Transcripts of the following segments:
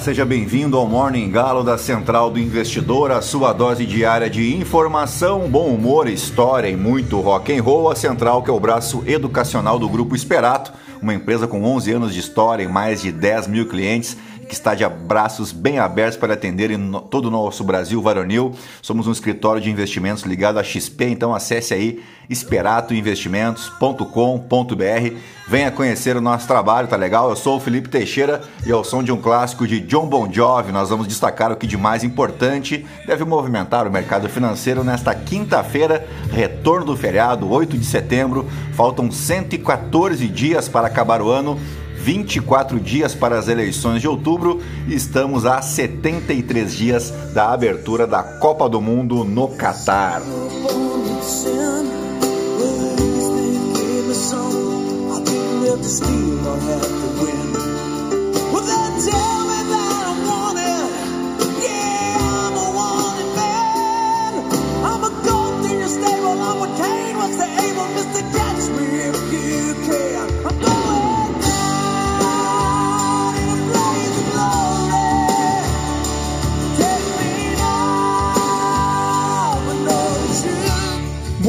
Seja bem-vindo ao Morning Galo da Central do Investidor, a sua dose diária de informação, bom humor, história e muito rock and roll. A Central, que é o braço educacional do Grupo Esperato, uma empresa com 11 anos de história e mais de 10 mil clientes que está de braços bem abertos para atender em todo o nosso Brasil varonil. Somos um escritório de investimentos ligado à XP, então acesse aí esperatoinvestimentos.com.br. Venha conhecer o nosso trabalho, tá legal? Eu sou o Felipe Teixeira e ao som de um clássico de John Bon Jovi, nós vamos destacar o que de mais importante deve movimentar o mercado financeiro nesta quinta-feira, retorno do feriado, 8 de setembro. Faltam 114 dias para acabar o ano 24 dias para as eleições de outubro. Estamos a 73 dias da abertura da Copa do Mundo no Catar.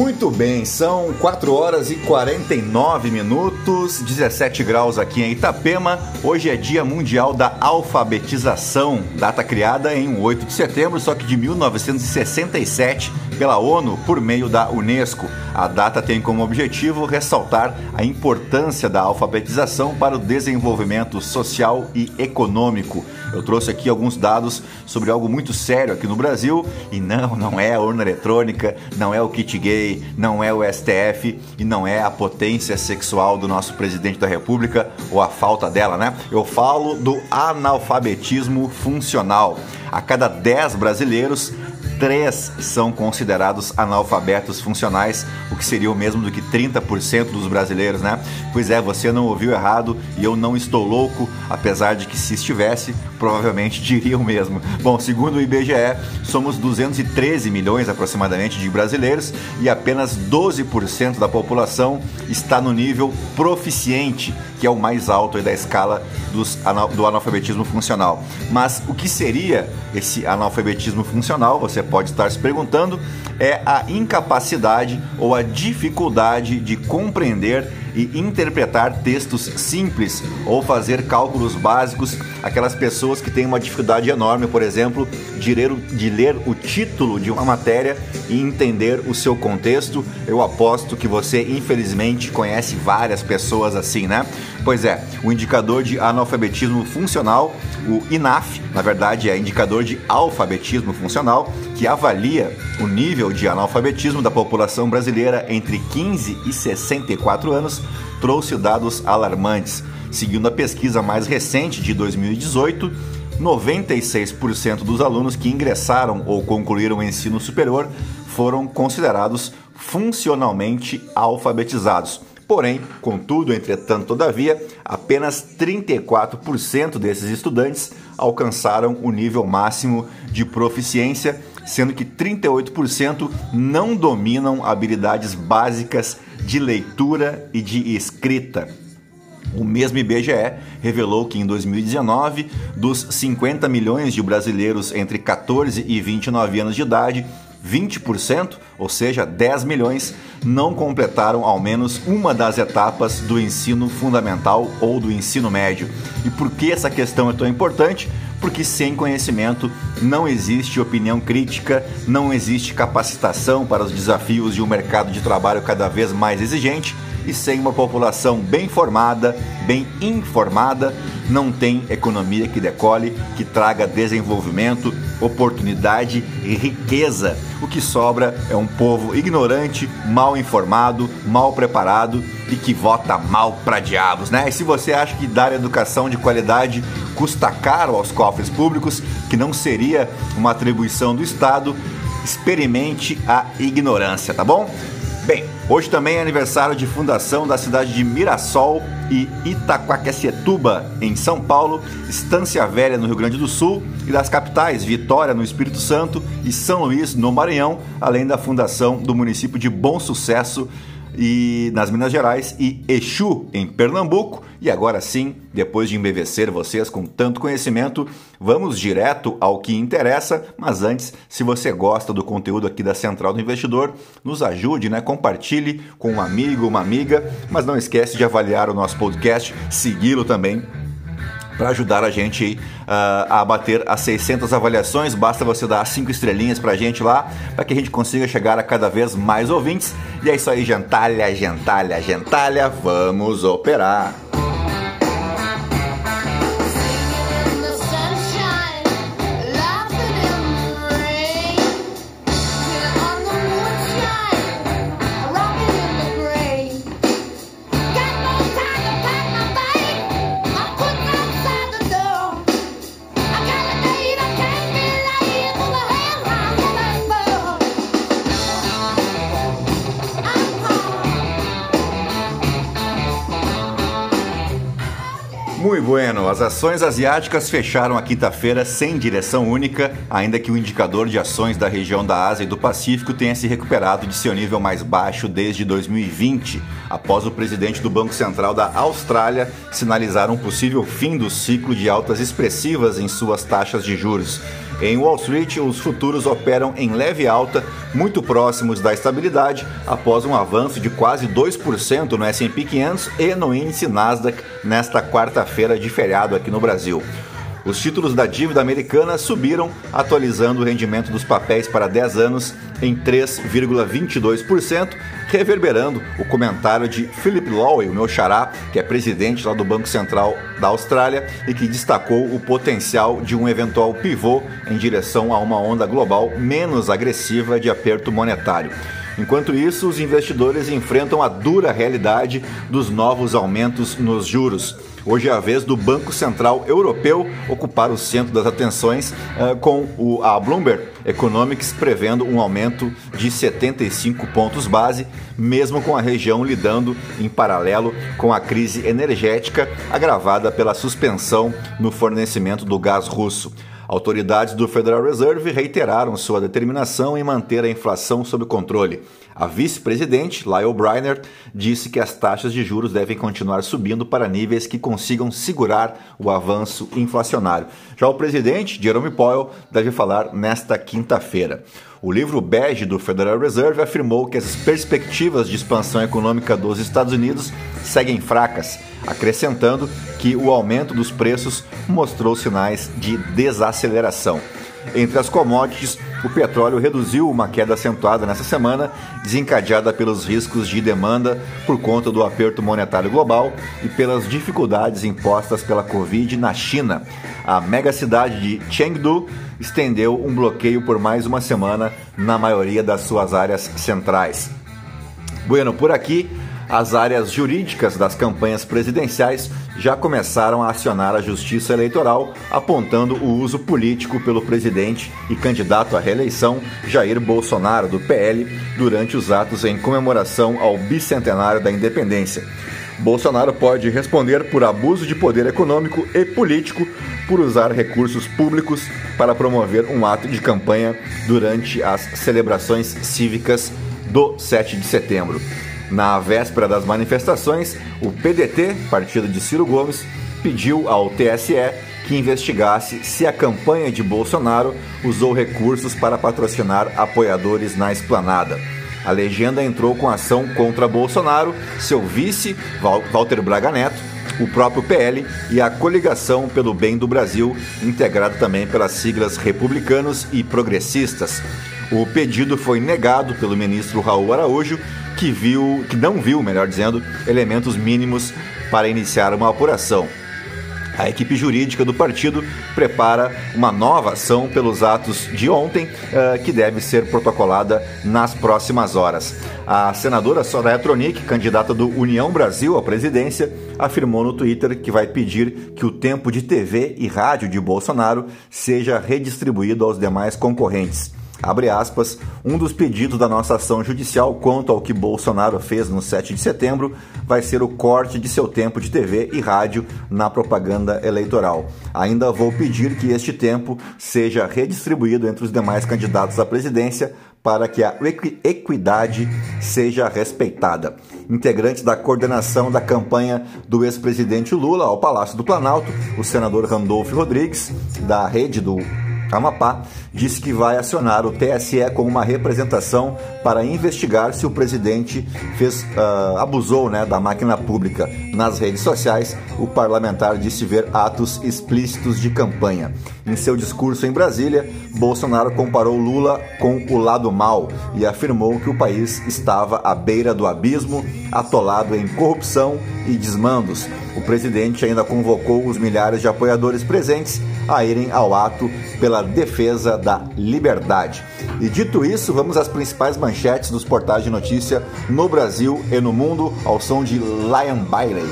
Muito bem, são 4 horas e 49 minutos, 17 graus aqui em Itapema. Hoje é Dia Mundial da Alfabetização, data criada em 8 de setembro, só que de 1967 pela ONU por meio da Unesco. A data tem como objetivo ressaltar a importância da alfabetização para o desenvolvimento social e econômico. Eu trouxe aqui alguns dados sobre algo muito sério aqui no Brasil e não, não é a urna eletrônica, não é o kit gay, não é o STF e não é a potência sexual do nosso presidente da República ou a falta dela, né? Eu falo do analfabetismo funcional. A cada 10 brasileiros, três são considerados analfabetos funcionais, o que seria o mesmo do que 30% dos brasileiros, né? Pois é, você não ouviu errado e eu não estou louco, apesar de que se estivesse, provavelmente diria o mesmo. Bom, segundo o IBGE, somos 213 milhões aproximadamente de brasileiros e apenas 12% da população está no nível proficiente, que é o mais alto da escala dos, do analfabetismo funcional. Mas o que seria esse analfabetismo funcional? Você pode estar se perguntando é a incapacidade ou a dificuldade de compreender e interpretar textos simples ou fazer cálculos básicos, aquelas pessoas que têm uma dificuldade enorme, por exemplo, de ler, de ler o título de uma matéria e entender o seu contexto. Eu aposto que você, infelizmente, conhece várias pessoas assim, né? Pois é, o indicador de analfabetismo funcional, o INAF, na verdade é indicador de alfabetismo funcional, que avalia o nível de analfabetismo da população brasileira entre 15 e 64 anos, trouxe dados alarmantes. Seguindo a pesquisa mais recente de 2018, 96% dos alunos que ingressaram ou concluíram o ensino superior foram considerados funcionalmente alfabetizados. Porém, contudo, entretanto, todavia, apenas 34% desses estudantes alcançaram o nível máximo de proficiência, sendo que 38% não dominam habilidades básicas de leitura e de escrita. O mesmo IBGE revelou que em 2019, dos 50 milhões de brasileiros entre 14 e 29 anos de idade, 20%, ou seja, 10 milhões, não completaram ao menos uma das etapas do ensino fundamental ou do ensino médio. E por que essa questão é tão importante? Porque sem conhecimento não existe opinião crítica, não existe capacitação para os desafios de um mercado de trabalho cada vez mais exigente e sem uma população bem formada, bem informada, não tem economia que decole, que traga desenvolvimento, oportunidade e riqueza. O que sobra é um povo ignorante, mal informado, mal preparado e que vota mal para diabos, né? E se você acha que dar educação de qualidade custa caro aos cofres públicos, que não seria uma atribuição do Estado, experimente a ignorância, tá bom? Bem, hoje também é aniversário de fundação da cidade de Mirassol e Itaquaquecetuba, em São Paulo, Estância Velha, no Rio Grande do Sul, e das capitais Vitória, no Espírito Santo, e São Luís, no Maranhão, além da fundação do município de Bom Sucesso, e nas Minas Gerais e Exu em Pernambuco. E agora sim, depois de embevecer vocês com tanto conhecimento, vamos direto ao que interessa. Mas antes, se você gosta do conteúdo aqui da Central do Investidor, nos ajude, né? Compartilhe com um amigo, uma amiga, mas não esquece de avaliar o nosso podcast, segui-lo também para ajudar a gente uh, a bater as 600 avaliações. Basta você dar cinco estrelinhas para a gente lá, para que a gente consiga chegar a cada vez mais ouvintes. E é isso aí, gentalha, gentalha, gentalha, vamos operar! As ações asiáticas fecharam a quinta-feira sem direção única, ainda que o indicador de ações da região da Ásia e do Pacífico tenha se recuperado de seu nível mais baixo desde 2020, após o presidente do Banco Central da Austrália sinalizar um possível fim do ciclo de altas expressivas em suas taxas de juros. Em Wall Street, os futuros operam em leve alta, muito próximos da estabilidade, após um avanço de quase 2% no S&P 500 e no índice Nasdaq nesta quarta-feira de feriado aqui no Brasil. Os títulos da dívida americana subiram, atualizando o rendimento dos papéis para 10 anos em 3,22%, reverberando o comentário de Philip Lowe, o meu xará, que é presidente lá do Banco Central da Austrália e que destacou o potencial de um eventual pivô em direção a uma onda global menos agressiva de aperto monetário. Enquanto isso, os investidores enfrentam a dura realidade dos novos aumentos nos juros. Hoje é a vez do Banco Central Europeu ocupar o centro das atenções uh, com o, a Bloomberg Economics prevendo um aumento de 75 pontos base, mesmo com a região lidando em paralelo com a crise energética agravada pela suspensão no fornecimento do gás russo. Autoridades do Federal Reserve reiteraram sua determinação em manter a inflação sob controle. A vice-presidente, Lyle Briner, disse que as taxas de juros devem continuar subindo para níveis que consigam segurar o avanço inflacionário. Já o presidente, Jerome Powell, deve falar nesta quinta-feira. O livro bege do Federal Reserve afirmou que as perspectivas de expansão econômica dos Estados Unidos seguem fracas, acrescentando que o aumento dos preços mostrou sinais de desaceleração. Entre as commodities, o petróleo reduziu uma queda acentuada nessa semana, desencadeada pelos riscos de demanda por conta do aperto monetário global e pelas dificuldades impostas pela Covid na China. A megacidade de Chengdu estendeu um bloqueio por mais uma semana na maioria das suas áreas centrais. Bueno, por aqui as áreas jurídicas das campanhas presidenciais já começaram a acionar a Justiça Eleitoral, apontando o uso político pelo presidente e candidato à reeleição Jair Bolsonaro, do PL, durante os atos em comemoração ao bicentenário da independência. Bolsonaro pode responder por abuso de poder econômico e político por usar recursos públicos para promover um ato de campanha durante as celebrações cívicas do 7 de setembro. Na véspera das manifestações, o PDT, partido de Ciro Gomes, pediu ao TSE que investigasse se a campanha de Bolsonaro usou recursos para patrocinar apoiadores na esplanada. A legenda entrou com ação contra Bolsonaro, seu vice, Walter Braga Neto, o próprio PL e a Coligação pelo Bem do Brasil, integrado também pelas siglas republicanos e progressistas. O pedido foi negado pelo ministro Raul Araújo, que viu, que não viu, melhor dizendo, elementos mínimos para iniciar uma apuração. A equipe jurídica do partido prepara uma nova ação pelos atos de ontem, uh, que deve ser protocolada nas próximas horas. A senadora Soraya Tronic, candidata do União Brasil à presidência, afirmou no Twitter que vai pedir que o tempo de TV e rádio de Bolsonaro seja redistribuído aos demais concorrentes. Abre aspas, um dos pedidos da nossa ação judicial quanto ao que Bolsonaro fez no 7 de setembro vai ser o corte de seu tempo de TV e rádio na propaganda eleitoral. Ainda vou pedir que este tempo seja redistribuído entre os demais candidatos à presidência para que a equidade seja respeitada. Integrantes da coordenação da campanha do ex-presidente Lula ao Palácio do Planalto, o senador Randolfo Rodrigues, da rede do Amapá, disse que vai acionar o TSE com uma representação para investigar se o presidente fez, uh, abusou né, da máquina pública. Nas redes sociais, o parlamentar disse ver atos explícitos de campanha. Em seu discurso em Brasília, Bolsonaro comparou Lula com o lado mal e afirmou que o país estava à beira do abismo, atolado em corrupção e desmandos. O presidente ainda convocou os milhares de apoiadores presentes a irem ao ato pela defesa da liberdade. E dito isso, vamos às principais manchetes dos portais de notícia no Brasil e no mundo ao som de Lion Bailey.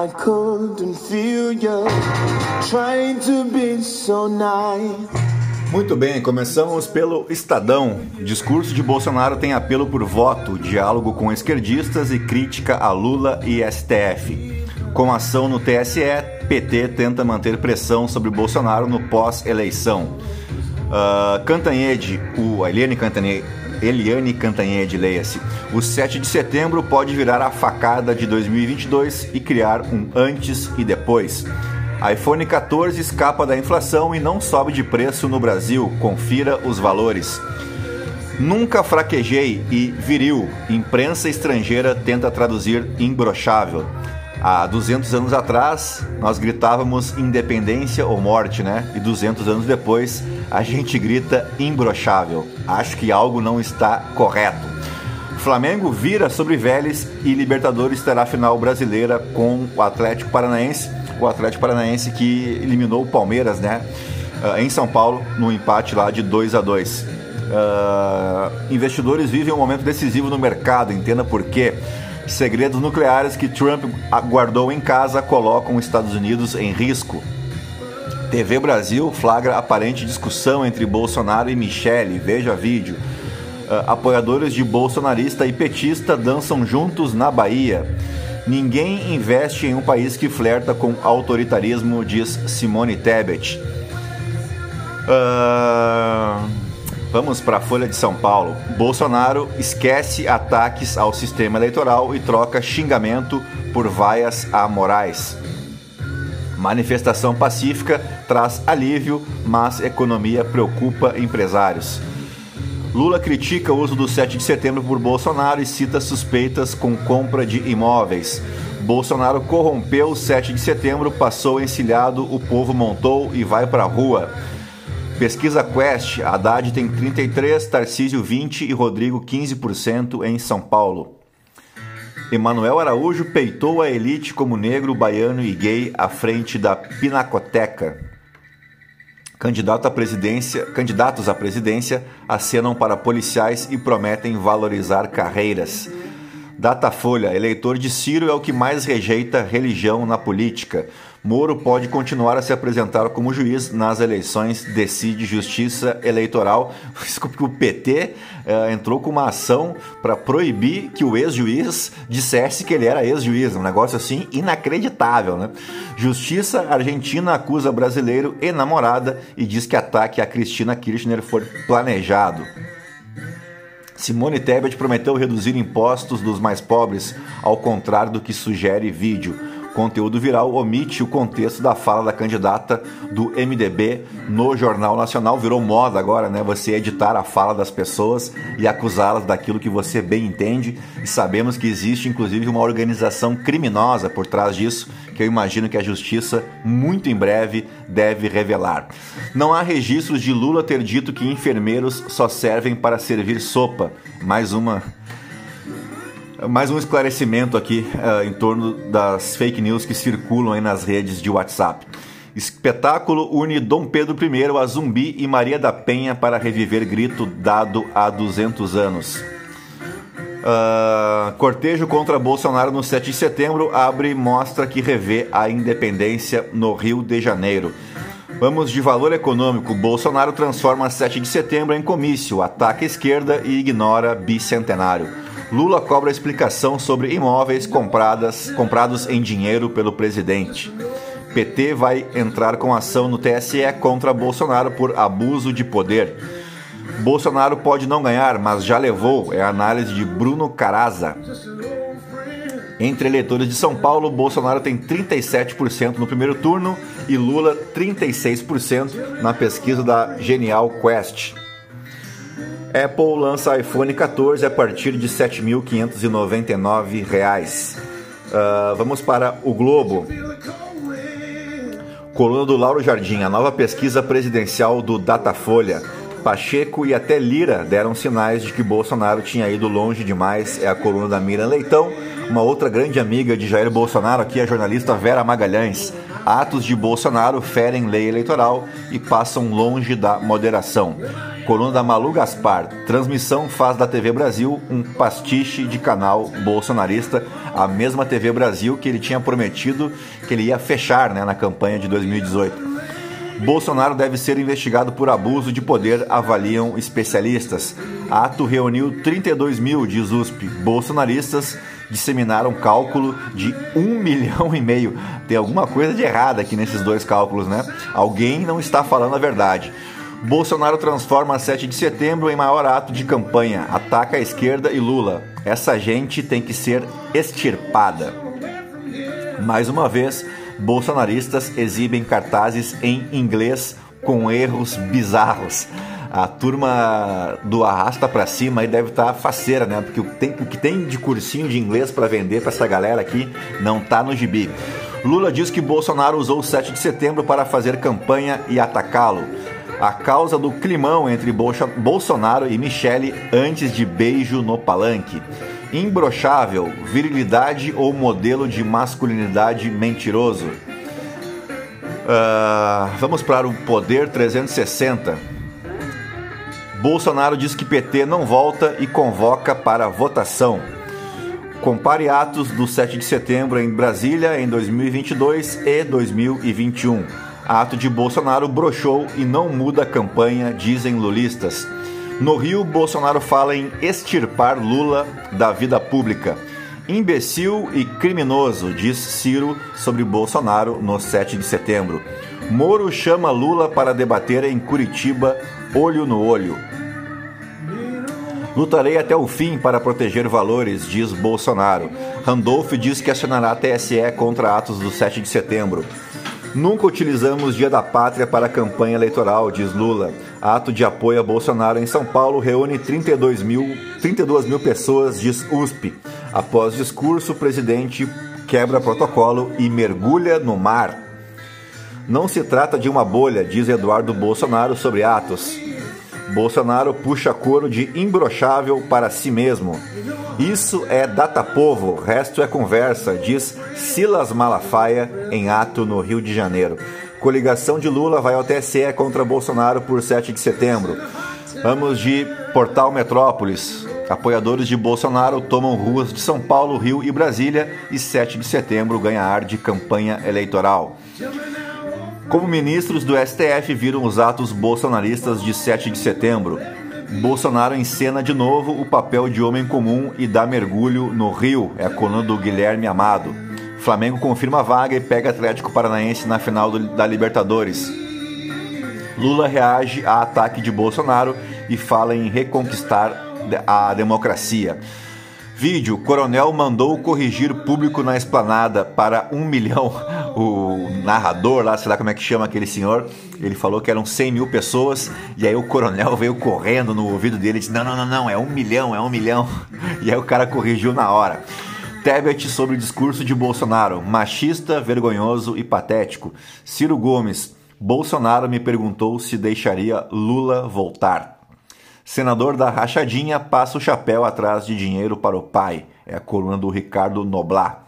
I couldn't feel you trying to be so nice. Muito bem, começamos pelo Estadão. Discurso de Bolsonaro tem apelo por voto, diálogo com esquerdistas e crítica a Lula e STF. Com ação no TSE, PT tenta manter pressão sobre Bolsonaro no pós-eleição. Uh, Cantanhede, o Eliane Cantanhede, Eliane Cantanhede, leia-se. O 7 de setembro pode virar a facada de 2022 e criar um antes e depois iPhone 14 escapa da inflação e não sobe de preço no Brasil. Confira os valores. Nunca fraquejei e viril. Imprensa estrangeira tenta traduzir imbrochável. Há 200 anos atrás, nós gritávamos independência ou morte, né? E 200 anos depois, a gente grita imbrochável. Acho que algo não está correto. Flamengo vira sobre Vélez e Libertadores terá final brasileira com o Atlético Paranaense o Atlético Paranaense que eliminou o Palmeiras, né? Uh, em São Paulo, no empate lá de 2 a 2 uh, ah, Investidores vivem um momento decisivo no mercado, entenda por quê. Segredos nucleares que Trump guardou em casa colocam os Estados Unidos em risco. TV Brasil flagra aparente discussão entre Bolsonaro e Michele. Veja vídeo. Uh, apoiadores de bolsonarista e petista dançam juntos na Bahia. Ninguém investe em um país que flerta com autoritarismo, diz Simone Tebet. Uh, vamos para a Folha de São Paulo. Bolsonaro esquece ataques ao sistema eleitoral e troca xingamento por vaias a Moraes. Manifestação pacífica traz alívio, mas economia preocupa empresários. Lula critica o uso do 7 de setembro por Bolsonaro e cita suspeitas com compra de imóveis. Bolsonaro corrompeu o 7 de setembro, passou encilhado, o povo montou e vai pra rua. Pesquisa Quest, Haddad tem 33, Tarcísio 20 e Rodrigo 15% em São Paulo. Emanuel Araújo peitou a elite como negro, baiano e gay à frente da Pinacoteca. Candidato à presidência, candidatos à presidência acenam para policiais e prometem valorizar carreiras. Datafolha: eleitor de Ciro é o que mais rejeita religião na política. Moro pode continuar a se apresentar como juiz nas eleições, decide Justiça Eleitoral. O PT uh, entrou com uma ação para proibir que o ex-juiz dissesse que ele era ex-juiz. Um negócio assim inacreditável, né? Justiça Argentina acusa brasileiro e namorada e diz que ataque a Cristina Kirchner foi planejado. Simone Tebet prometeu reduzir impostos dos mais pobres, ao contrário do que sugere vídeo. Conteúdo viral omite o contexto da fala da candidata do MDB no Jornal Nacional. Virou moda agora, né? Você editar a fala das pessoas e acusá-las daquilo que você bem entende. E sabemos que existe, inclusive, uma organização criminosa por trás disso, que eu imagino que a justiça, muito em breve, deve revelar. Não há registros de Lula ter dito que enfermeiros só servem para servir sopa. Mais uma mais um esclarecimento aqui uh, em torno das fake news que circulam aí nas redes de WhatsApp. Espetáculo une Dom Pedro I a Zumbi e Maria da Penha para reviver grito dado há 200 anos. Uh, cortejo contra Bolsonaro no 7 de setembro abre mostra que revê a independência no Rio de Janeiro. Vamos de valor econômico. Bolsonaro transforma 7 de setembro em comício, ataca a esquerda e ignora bicentenário. Lula cobra explicação sobre imóveis compradas, comprados em dinheiro pelo presidente. PT vai entrar com ação no TSE contra Bolsonaro por abuso de poder. Bolsonaro pode não ganhar, mas já levou, é a análise de Bruno Caraza. Entre eleitores de São Paulo, Bolsonaro tem 37% no primeiro turno e Lula 36% na pesquisa da Genial Quest. Apple lança iPhone 14 a partir de R$ 7.599. Uh, vamos para o Globo. Coluna do Lauro Jardim, a nova pesquisa presidencial do Datafolha. Pacheco e até Lira deram sinais de que Bolsonaro tinha ido longe demais. É a coluna da Miriam Leitão. Uma outra grande amiga de Jair Bolsonaro aqui, a jornalista Vera Magalhães. Atos de Bolsonaro ferem lei eleitoral e passam longe da moderação. Coluna da Malu Gaspar. Transmissão faz da TV Brasil um pastiche de canal bolsonarista. A mesma TV Brasil que ele tinha prometido que ele ia fechar né, na campanha de 2018. Bolsonaro deve ser investigado por abuso de poder, avaliam especialistas. Ato reuniu 32 mil, diz USP. Bolsonaristas disseminaram cálculo de um milhão e meio. Tem alguma coisa de errado aqui nesses dois cálculos, né? Alguém não está falando a verdade. Bolsonaro transforma 7 de setembro em maior ato de campanha, ataca a esquerda e Lula. Essa gente tem que ser extirpada. Mais uma vez, bolsonaristas exibem cartazes em inglês com erros bizarros. A turma do arrasta para cima aí deve estar tá faceira, né? Porque o, tem, o que tem de cursinho de inglês para vender para essa galera aqui não tá no gibi. Lula diz que Bolsonaro usou o 7 de setembro para fazer campanha e atacá-lo. A causa do climão entre Bolsonaro e Michele antes de beijo no palanque. Imbrochável, virilidade ou modelo de masculinidade mentiroso? Uh, vamos para o Poder 360. Bolsonaro diz que PT não volta e convoca para votação. Compare atos do 7 de setembro em Brasília em 2022 e 2021. Ato de Bolsonaro brochou e não muda a campanha, dizem lulistas. No Rio, Bolsonaro fala em extirpar Lula da vida pública. Imbecil e criminoso, diz Ciro sobre Bolsonaro no 7 de setembro. Moro chama Lula para debater em Curitiba, olho no olho. Lutarei até o fim para proteger valores, diz Bolsonaro. Randolph diz que acionará a TSE contra atos do 7 de setembro. Nunca utilizamos Dia da Pátria para campanha eleitoral, diz Lula. Ato de apoio a Bolsonaro em São Paulo reúne 32 mil, 32 mil pessoas, diz USP. Após discurso, o presidente quebra protocolo e mergulha no mar. Não se trata de uma bolha, diz Eduardo Bolsonaro sobre Atos. Bolsonaro puxa coro de imbrochável para si mesmo. Isso é data povo, resto é conversa, diz Silas Malafaia em ato no Rio de Janeiro. Coligação de Lula vai ao TSE contra Bolsonaro por 7 de setembro. Vamos de Portal Metrópolis. Apoiadores de Bolsonaro tomam ruas de São Paulo, Rio e Brasília e 7 de setembro ganha ar de campanha eleitoral. Como ministros do STF viram os atos bolsonaristas de 7 de setembro, Bolsonaro encena de novo o papel de homem comum e dá mergulho no Rio, é a coluna do Guilherme Amado. Flamengo confirma a vaga e pega Atlético Paranaense na final do, da Libertadores. Lula reage a ataque de Bolsonaro e fala em reconquistar a democracia. Vídeo: Coronel mandou corrigir público na esplanada para um milhão. O narrador lá, sei lá como é que chama aquele senhor, ele falou que eram 100 mil pessoas. E aí o coronel veio correndo no ouvido dele e disse: Não, não, não, não, é um milhão, é um milhão. E aí o cara corrigiu na hora. Tebet sobre o discurso de Bolsonaro, machista, vergonhoso e patético. Ciro Gomes, Bolsonaro me perguntou se deixaria Lula voltar. Senador da Rachadinha passa o chapéu atrás de dinheiro para o pai. É a coluna do Ricardo Noblar.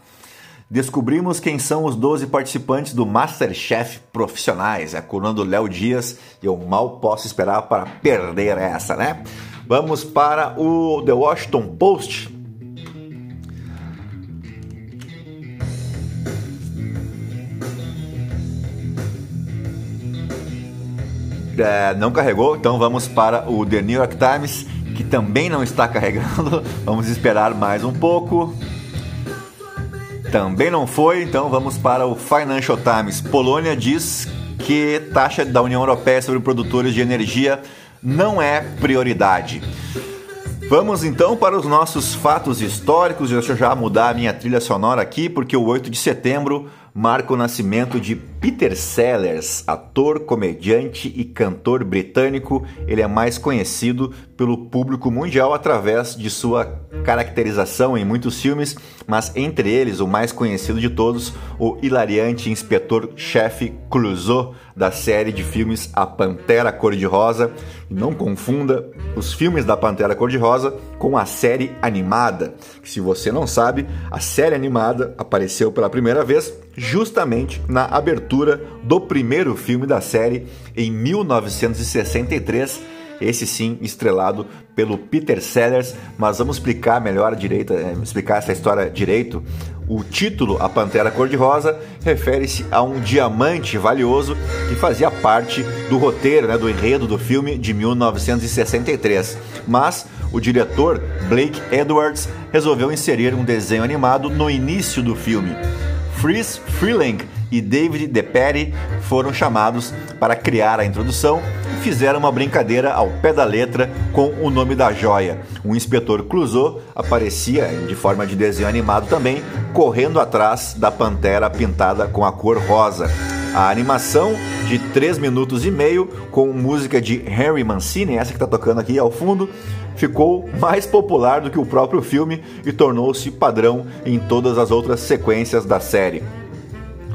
Descobrimos quem são os 12 participantes do Masterchef profissionais. É a coluna do Léo Dias. Eu mal posso esperar para perder essa, né? Vamos para o The Washington Post. É, não carregou, então vamos para o The New York Times, que também não está carregando. Vamos esperar mais um pouco. Também não foi, então vamos para o Financial Times. Polônia diz que taxa da União Europeia sobre produtores de energia não é prioridade. Vamos então para os nossos fatos históricos. Deixa eu já mudar a minha trilha sonora aqui, porque o 8 de setembro marca o nascimento de Peter Sellers, ator, comediante e cantor britânico. Ele é mais conhecido pelo público mundial através de sua caracterização em muitos filmes, mas entre eles o mais conhecido de todos, o hilariante inspetor-chefe Clouseau da série de filmes A Pantera Cor-de-Rosa. Não confunda os filmes da Pantera Cor-de-Rosa com a série animada, que se você não sabe, a série animada apareceu pela primeira vez justamente na abertura do primeiro filme da série em 1963 esse sim estrelado pelo Peter Sellers, mas vamos explicar melhor direito, eh, explicar essa história direito. O título A Pantera Cor-de-Rosa refere-se a um diamante valioso que fazia parte do roteiro, né, do enredo do filme de 1963. Mas o diretor Blake Edwards resolveu inserir um desenho animado no início do filme. Fritz Freeling e David DePerry foram chamados para criar a introdução e fizeram uma brincadeira ao pé da letra com o nome da joia. O inspetor Clouseau aparecia de forma de desenho animado também, correndo atrás da pantera pintada com a cor rosa. A animação de 3 minutos e meio, com música de Harry Mancini, essa que está tocando aqui ao fundo, ficou mais popular do que o próprio filme e tornou-se padrão em todas as outras sequências da série.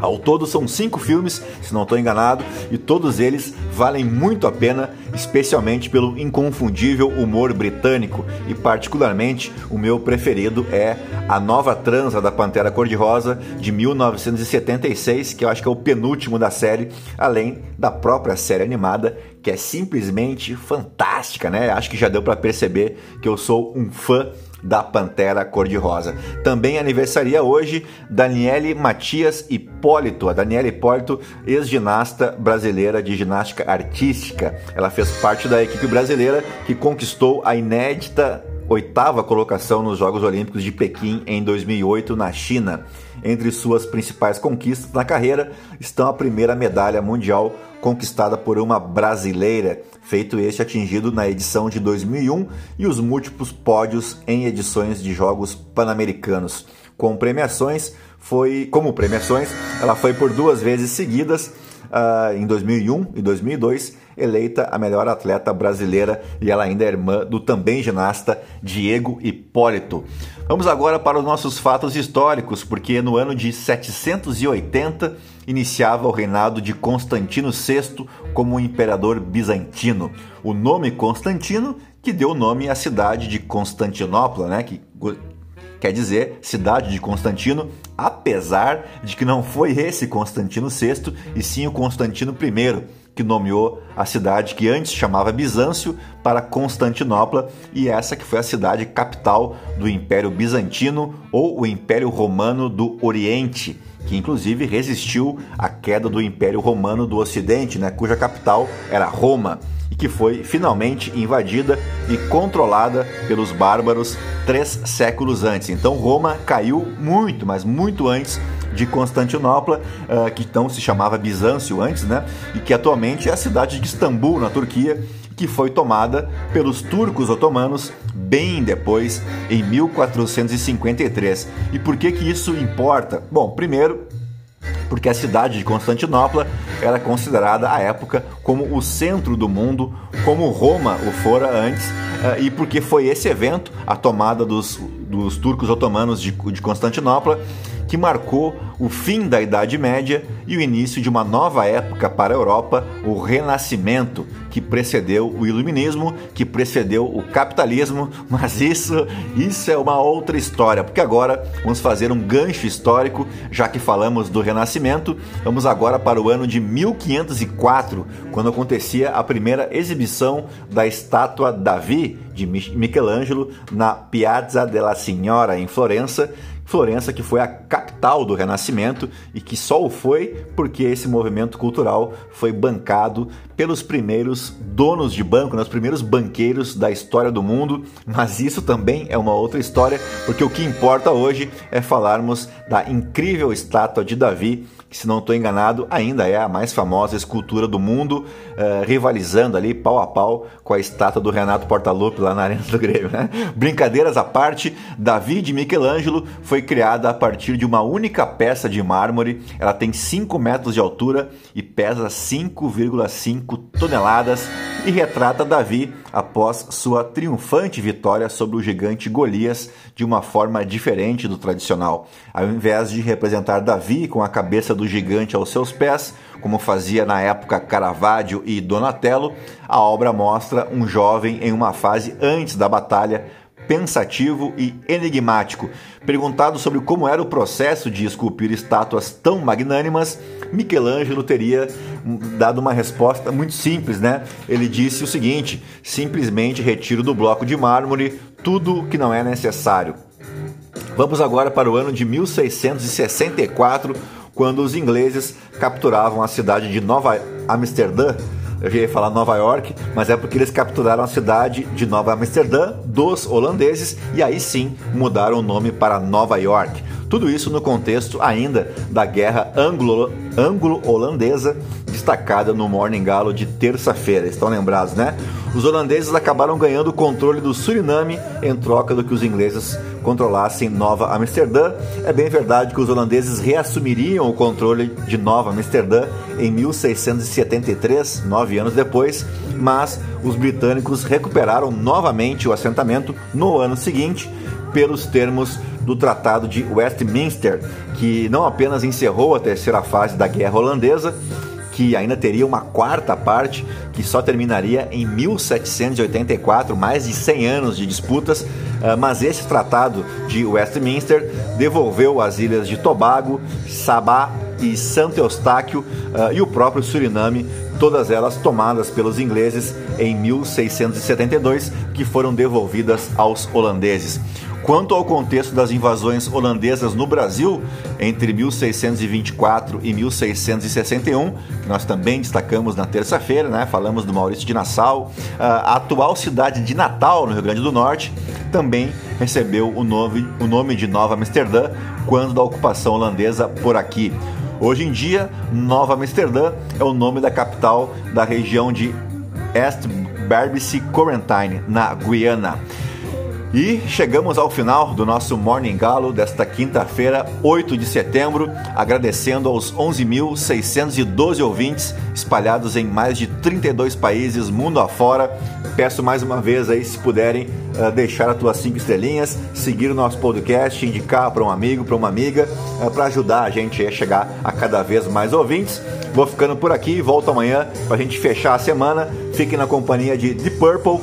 Ao todo são cinco filmes, se não estou enganado, e todos eles valem muito a pena, especialmente pelo inconfundível humor britânico. E particularmente o meu preferido é A Nova Transa da Pantera Cor-de-Rosa de 1976, que eu acho que é o penúltimo da série, além da própria série animada, que é simplesmente fantástica, né? Acho que já deu para perceber que eu sou um fã da Pantera Cor-de-Rosa. Também aniversaria hoje Daniele Matias Hipólito. A Daniele Hipólito, ex-ginasta brasileira de ginástica artística. Ela fez parte da equipe brasileira que conquistou a inédita oitava colocação nos Jogos Olímpicos de Pequim em 2008 na China. Entre suas principais conquistas na carreira estão a primeira medalha mundial conquistada por uma brasileira, feito este atingido na edição de 2001 e os múltiplos pódios em edições de Jogos Pan-Americanos. Com premiações, foi como premiações, ela foi por duas vezes seguidas uh, em 2001 e 2002 eleita a melhor atleta brasileira e ela ainda é irmã do também ginasta Diego Hipólito. Vamos agora para os nossos fatos históricos, porque no ano de 780 iniciava o reinado de Constantino VI como imperador bizantino. O nome Constantino que deu nome à cidade de Constantinopla, né, que quer dizer cidade de Constantino, apesar de que não foi esse Constantino VI, e sim o Constantino I, que nomeou a cidade que antes chamava Bizâncio para Constantinopla, e essa que foi a cidade capital do Império Bizantino ou o Império Romano do Oriente, que inclusive resistiu à queda do Império Romano do Ocidente, né, cuja capital era Roma que foi finalmente invadida e controlada pelos bárbaros três séculos antes. Então Roma caiu muito, mas muito antes de Constantinopla, uh, que então se chamava Bizâncio antes, né? E que atualmente é a cidade de Istambul, na Turquia, que foi tomada pelos turcos otomanos bem depois, em 1453. E por que que isso importa? Bom, primeiro, porque a cidade de Constantinopla era considerada à época como o centro do mundo, como Roma o fora antes, eh, e porque foi esse evento, a tomada dos, dos turcos otomanos de, de Constantinopla, que marcou o fim da Idade Média e o início de uma nova época para a Europa, o Renascimento, que precedeu o Iluminismo, que precedeu o capitalismo, mas isso, isso é uma outra história, porque agora vamos fazer um gancho histórico, já que falamos do Renascimento, vamos agora para o ano de 1504, quando acontecia a primeira exibição da estátua Davi de Michelangelo na Piazza della Signora em Florença, Florença que foi a capital do Renascimento e que só o foi porque esse movimento cultural foi bancado pelos primeiros donos de banco, né, os primeiros banqueiros da história do mundo. Mas isso também é uma outra história, porque o que importa hoje é falarmos da incrível estátua de Davi que, se não estou enganado, ainda é a mais famosa escultura do mundo, uh, rivalizando ali pau a pau com a estátua do Renato Portaluppi lá na Arena do Grêmio. Né? Brincadeiras à parte, Davi de Michelangelo foi criada a partir de uma única peça de mármore. Ela tem 5 metros de altura e pesa 5,5 toneladas e retrata Davi após sua triunfante vitória sobre o gigante Golias de uma forma diferente do tradicional. Ao invés de representar Davi com a cabeça do gigante aos seus pés, como fazia na época Caravaggio e Donatello, a obra mostra um jovem em uma fase antes da batalha, pensativo e enigmático. Perguntado sobre como era o processo de esculpir estátuas tão magnânimas, Michelangelo teria dado uma resposta muito simples, né? Ele disse o seguinte: simplesmente retiro do bloco de mármore tudo que não é necessário. Vamos agora para o ano de 1664, quando os ingleses capturavam a cidade de Nova Amsterdã. Eu já ia falar Nova York, mas é porque eles capturaram a cidade de Nova Amsterdã dos holandeses e aí sim mudaram o nome para Nova York. Tudo isso no contexto ainda da guerra anglo-holandesa, destacada no Morning Galo de terça-feira. Estão lembrados, né? Os holandeses acabaram ganhando o controle do Suriname em troca do que os ingleses controlassem Nova Amsterdã. É bem verdade que os holandeses reassumiriam o controle de Nova Amsterdã em 1673, nove anos depois, mas os britânicos recuperaram novamente o assentamento no ano seguinte pelos termos do Tratado de Westminster, que não apenas encerrou a terceira fase da Guerra Holandesa, que ainda teria uma quarta parte que só terminaria em 1784, mais de 100 anos de disputas, ah, mas esse tratado de Westminster devolveu as ilhas de Tobago, Sabá e Santo Eustáquio uh, e o próprio Suriname, todas elas tomadas pelos ingleses em 1672, que foram devolvidas aos holandeses. Quanto ao contexto das invasões holandesas no Brasil entre 1624 e 1661, que nós também destacamos na terça-feira, né? falamos do Maurício de Nassau, a atual cidade de Natal, no Rio Grande do Norte, também recebeu o nome, o nome de Nova Amsterdã quando da ocupação holandesa por aqui. Hoje em dia, Nova Amsterdã é o nome da capital da região de East Berbice Quarantine, na Guiana. E chegamos ao final do nosso Morning Galo desta quinta-feira, 8 de setembro, agradecendo aos 11.612 ouvintes espalhados em mais de 32 países mundo afora. Peço mais uma vez aí, se puderem, uh, deixar as tuas cinco estrelinhas, seguir o nosso podcast, indicar para um amigo, para uma amiga, uh, para ajudar a gente a chegar a cada vez mais ouvintes. Vou ficando por aqui, volto amanhã para a gente fechar a semana. Fiquem na companhia de The Purple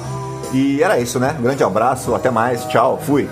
e era isso, né? Um grande abraço, até mais, tchau, fui.